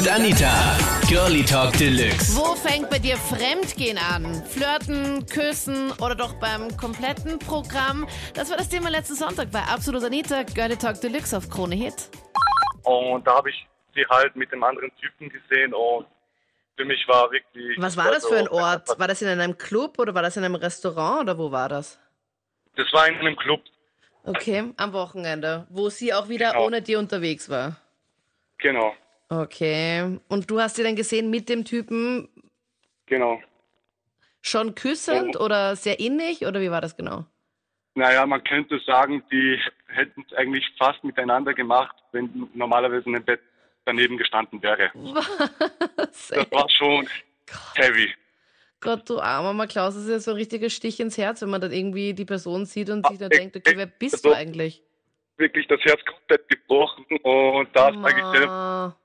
Absolut Anita. Girlie Talk Deluxe. Wo fängt bei dir Fremdgehen an? Flirten, Küssen oder doch beim kompletten Programm? Das war das Thema letzten Sonntag bei Absolut Anita, Girlie Talk Deluxe auf Krone Hit. Und da habe ich sie halt mit dem anderen Typen gesehen und für mich war wirklich. Was war das für ein also, Ort? War das in einem Club oder war das in einem Restaurant oder wo war das? Das war in einem Club, Okay, am Wochenende, wo sie auch wieder Genau. ohne dir unterwegs war. genau, Okay. Und du hast sie dann gesehen mit dem Typen genau. schon küssend oder sehr innig oder wie war das genau? Naja, man könnte sagen, die hätten es eigentlich fast miteinander gemacht, wenn normalerweise ein Bett daneben gestanden wäre. Was? Das war schon heavy. Gott, du armer Mal Klaus, das ist ja so ein richtiger Stich ins Herz, wenn man dann irgendwie die Person sieht und sich dann Ah, denkt, okay, wer bist also- du eigentlich? Wirklich das Herz komplett gebrochen und da sage ich dir.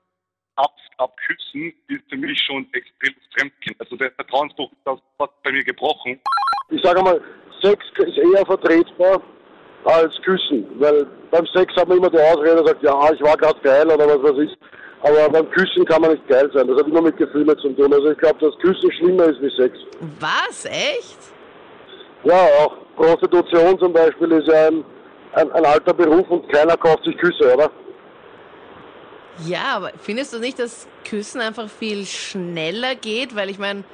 Ab, abküssen ist für mich schon extrem Fremdgehen. Also der Vertrauensbruch das hat bei mir gebrochen. ich sage mal, Sex ist eher vertretbar als Küssen, weil beim Sex hat man immer die Ausrede, sagt, ja, ich war gerade geil oder was weiß ich. Aber beim Küssen kann man nicht geil sein. Das hat immer mit Gefühlen zu tun. Also ich glaube, dass Küssen schlimmer ist wie Sex. Was? Echt? Ja, auch Prostitution zum Beispiel ist ja ein, ein, ein alter Beruf und keiner kauft sich Küsse, oder? Ja, aber findest du nicht, dass Küssen einfach viel schneller geht? Weil ich meine,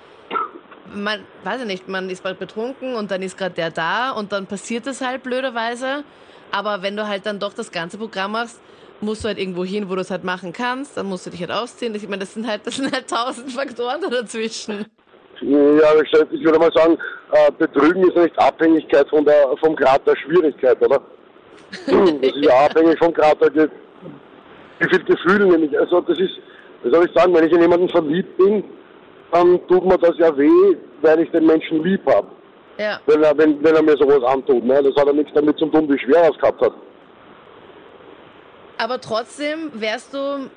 man, weiß ich nicht, man ist bald betrunken und dann ist gerade der da und dann passiert das halt blöderweise. Aber wenn du halt dann doch das ganze Programm machst, musst du halt irgendwo hin, wo du es halt machen kannst, dann musst du dich halt ausziehen. Ich meine, das sind halt, das sind halt tausend Faktoren da dazwischen. Ja, ich, würde mal sagen, äh, Betrügen ist ja nicht Abhängigkeit von der, vom Grad der Schwierigkeit, oder? Das ist ja abhängig vom Grad der, viel Gefühl nämlich. Also das ist, wie soll ich sagen, wenn ich in jemanden verliebt bin, dann tut mir das ja weh, weil ich den Menschen lieb habe. Ja. Wenn er, wenn, wenn er mir sowas antut. Ne? Das hat ja nichts damit zu tun, wie schwer er es gehabt hat. Aber trotzdem wärst du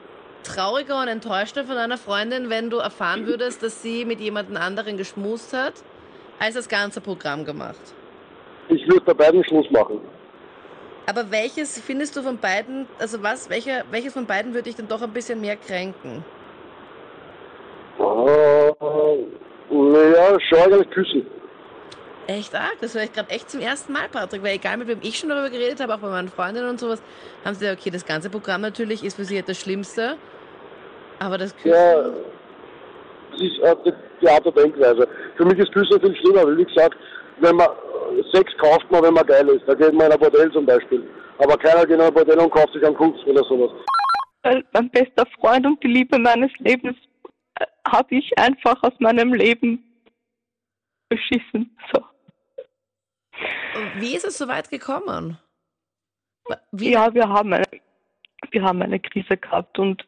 trauriger und enttäuschter von deiner Freundin, wenn du erfahren würdest, dass sie mit jemandem anderen geschmust hat, als das ganze Programm gemacht. Ich würde bei beiden Schluss machen. Aber welches findest du von beiden, also was, welcher, welches von beiden würde dich denn doch ein bisschen mehr kränken? Äh, naja, schon eigentlich küssen. Echt arg, das höre ich gerade echt zum ersten Mal, Patrick, weil egal mit wem ich schon darüber geredet habe, auch bei meinen Freundinnen und sowas, haben sie gesagt, okay, das ganze Programm natürlich ist für sie halt das Schlimmste, aber das Küssen, Ja, das ist die, Art der Denkweise. Für mich ist Küssen viel schlimmer, weil wie gesagt, wenn man Sex kauft man, wenn man geil ist. Da geht man in ein Bordell zum Beispiel. Aber keiner geht in ein Bordell und kauft sich einen Kuss oder sowas. weil mein bester Freund und die Liebe meines Lebens äh, habe ich einfach aus meinem Leben beschissen. So. Und wie ist es so weit gekommen? Wie, Ja, wir haben eine, wir haben eine Krise gehabt und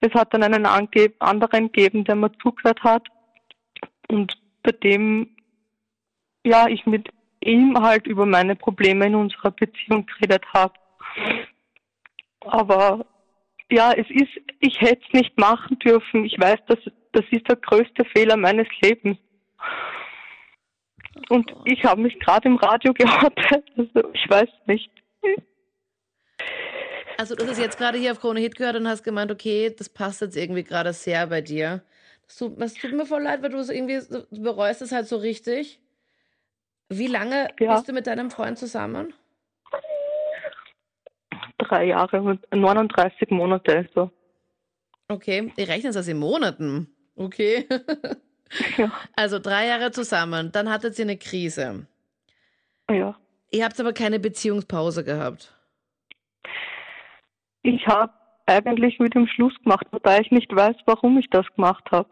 es hat dann einen ange anderen gegeben, der mir zugehört hat und bei dem ja ich mit ihm halt über meine Probleme in unserer Beziehung geredet habe. Aber ja, es ist, ich hätte es nicht machen dürfen. Ich weiß, dass das ist der größte Fehler meines Lebens. Und ich habe mich gerade im Radio geoutet. Also ich weiß nicht. Also du hast es jetzt gerade hier auf Krone Hit gehört und hast gemeint, okay, das passt jetzt irgendwie gerade sehr bei dir. Das tut, tut mir voll leid, weil du so irgendwie bereust es halt so richtig. Wie lange Ja. bist du mit deinem Freund zusammen? Drei Jahre und 39 Monate. So. Okay, ich rechne das in Monaten. Okay. Ja. Also drei Jahre zusammen, dann hattet ihr eine Krise. ja. Ihr habt aber keine Beziehungspause gehabt. Ich habe eigentlich mit dem Schluss gemacht, wobei ich nicht weiß, warum ich das gemacht habe.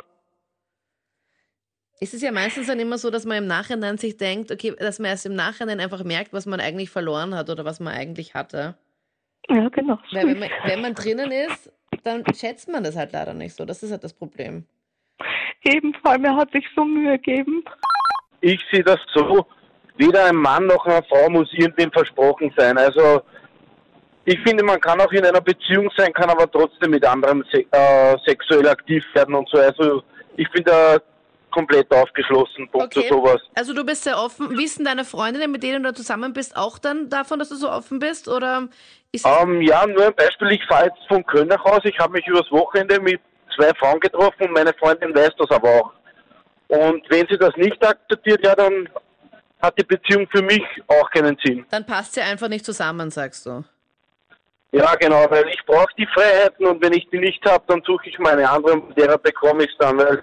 Es ist ja meistens dann immer so, dass man im Nachhinein sich denkt, okay, dass man erst im Nachhinein einfach merkt, was man eigentlich verloren hat oder was man eigentlich hatte. Ja, genau. Weil wenn man, wenn man drinnen ist, dann schätzt man das halt leider nicht so. Das ist halt das Problem. Eben, vor allem, er hat sich so Mühe gegeben. ich sehe das so, weder ein Mann noch eine Frau muss irgendwem versprochen sein. Also ich finde, man kann auch in einer Beziehung sein, kann aber trotzdem mit anderen se äh, sexuell aktiv werden und so. Also ich bin da komplett aufgeschlossen, Punkt Okay. sowas. Also du bist sehr offen. Wissen deine Freundinnen, mit denen du zusammen bist, auch dann davon, dass du so offen bist? Oder ist es Ähm, ja, nur ein Beispiel, ich fahre jetzt von Köln nach Hause, ich habe mich übers Wochenende mit zwei Frauen getroffen und meine Freundin weiß das aber auch. Und wenn sie das nicht akzeptiert, ja, dann hat die Beziehung für mich auch keinen Sinn. Dann passt sie einfach nicht zusammen, sagst du. Ja, genau, weil ich brauche die Freiheiten und wenn ich die nicht habe, dann suche ich meine andere, mit derer bekomme ich es dann, weil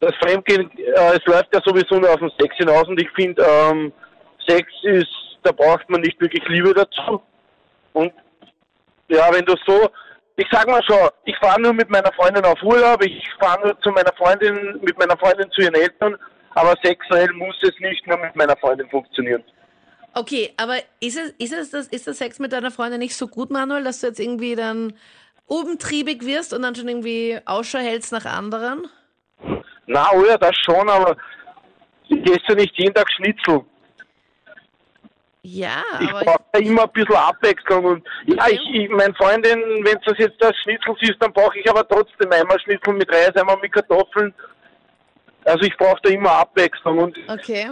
das Fremdgehen, äh, es läuft ja sowieso nur auf den Sex hinaus und ich finde, ähm, Sex ist, da braucht man nicht wirklich Liebe dazu. Und ja, wenn du so, ich sag mal schon, ich fahre nur mit meiner Freundin auf Urlaub, ich fahre nur zu meiner Freundin, mit meiner Freundin zu ihren Eltern, aber sexuell muss es nicht nur mit meiner Freundin funktionieren. Okay, aber ist es, ist es das, ist der Sex mit deiner Freundin nicht so gut, Manuel, dass du jetzt irgendwie dann obentriebig wirst und dann schon irgendwie Ausschau hältst nach anderen? Na, oh ja, das schon, aber ich esse nicht jeden Tag Schnitzel. Ja, Ich aber brauche ja immer ein bisschen Abwechslung und ja, ich, ich meine Freundin, wenn das jetzt das Schnitzel ist, dann brauche ich aber trotzdem einmal Schnitzel mit Reis, einmal mit Kartoffeln. Also ich brauche da immer Abwechslung und okay.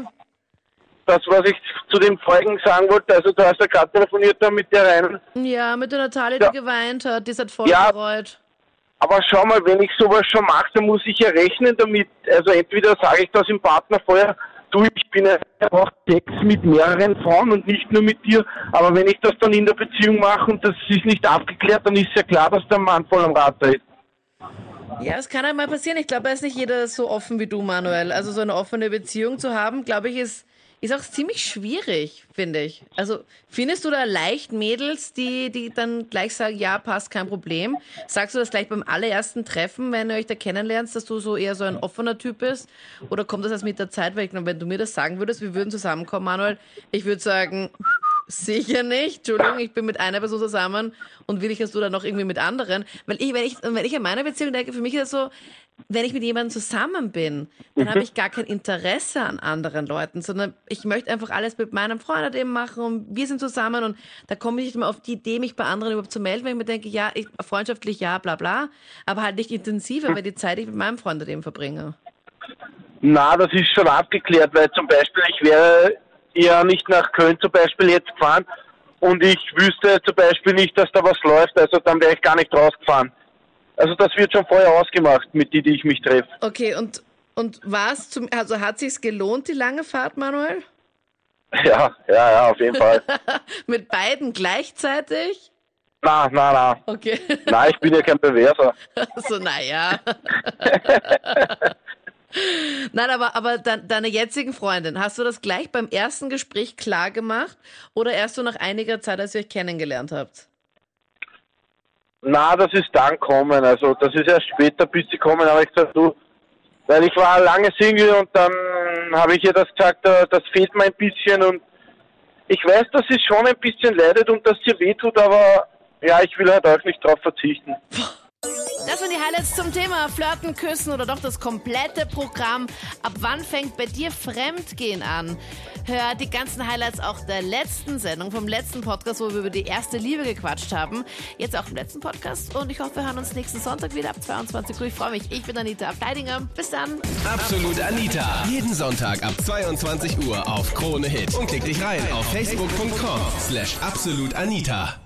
das, was ich zu den Folgen sagen wollte, also du hast ja gerade telefoniert da mit der rein, Ja, mit der Natalie, Ja. die geweint hat, die ist halt voll Ja. bereut. Aber schau mal, wenn ich sowas schon mache, dann muss ich ja rechnen damit. Also entweder sage ich das im Partner vorher, du, ich bin auch Sex mit mehreren Frauen und nicht nur mit dir, aber wenn ich das dann in der Beziehung mache und das ist nicht abgeklärt, dann ist ja klar, dass der Mann voll am Rad dreht. Ja, es kann einmal passieren. Ich glaube, da ist nicht jeder so offen wie du, Manuel. Also so eine offene Beziehung zu haben, glaube ich, ist, ist auch ziemlich schwierig, finde ich. Also findest du da leicht Mädels, die, die dann gleich sagen, ja, passt, kein Problem? Sagst du das gleich beim allerersten Treffen, wenn du euch da kennenlernst, dass du so eher so ein offener Typ bist? Oder kommt das erst mit der Zeit weg? Und wenn du mir das sagen würdest, wir würden zusammenkommen, Manuel, ich würde sagen, Sicher nicht. Entschuldigung, ich bin mit einer Person zusammen und will ich, dass du dann noch irgendwie mit anderen. Weil ich, wenn ich, wenn ich an meine Beziehung denke, für mich ist es so, wenn ich mit jemandem zusammen bin, dann habe ich gar kein Interesse an anderen Leuten, sondern ich möchte einfach alles mit meinem Freund eben machen und wir sind zusammen und da komme ich nicht mehr auf die Idee, mich bei anderen überhaupt zu melden, weil ich mir denke, ja, ich, freundschaftlich ja, bla bla, aber halt nicht intensiver, weil die Zeit, ich mit meinem Freund eben verbringe. Na, das ist schon abgeklärt, weil zum Beispiel ich wäre ja nicht nach Köln zum Beispiel jetzt gefahren und ich wüsste zum Beispiel nicht, dass da was läuft, also dann wäre ich gar nicht rausgefahren. Also das wird schon vorher ausgemacht mit die, die ich mich treffe. Okay, und, und was zum, also hat sich's gelohnt, die lange Fahrt, Manuel? Ja, ja, ja, auf jeden Fall. Mit beiden gleichzeitig? na, na, na. Okay. Na, ich bin ja kein Bewerser. so, naja. Nein, aber, aber de deine jetzigen Freundin, hast du das gleich beim ersten Gespräch klar gemacht oder erst so nach einiger Zeit, als ihr euch kennengelernt habt? Na, das ist dann kommen. Also das ist erst später, bis sie kommen, habe ich gesagt, du, weil ich war lange Single und dann habe ich ihr das gesagt, äh, das fehlt mir ein bisschen und ich weiß, dass sie schon ein bisschen leidet und dass sie wehtut, aber ja, ich will halt auch nicht drauf verzichten. Das sind die Highlights zum Thema Flirten, Küssen oder doch das komplette Programm. Ab wann fängt bei dir Fremdgehen an? Hör die ganzen Highlights auch der letzten Sendung, vom letzten Podcast, wo wir über die erste Liebe gequatscht haben. Jetzt auch im letzten Podcast. Und ich hoffe, wir hören uns nächsten Sonntag wieder ab 22 Uhr. Ich freue mich. Ich bin Anita Ableidinger. Bis dann. Absolut Anita. Jeden Sonntag ab 22 Uhr auf Krone Hit. Und klick dich rein auf facebook.com slash absolutanita.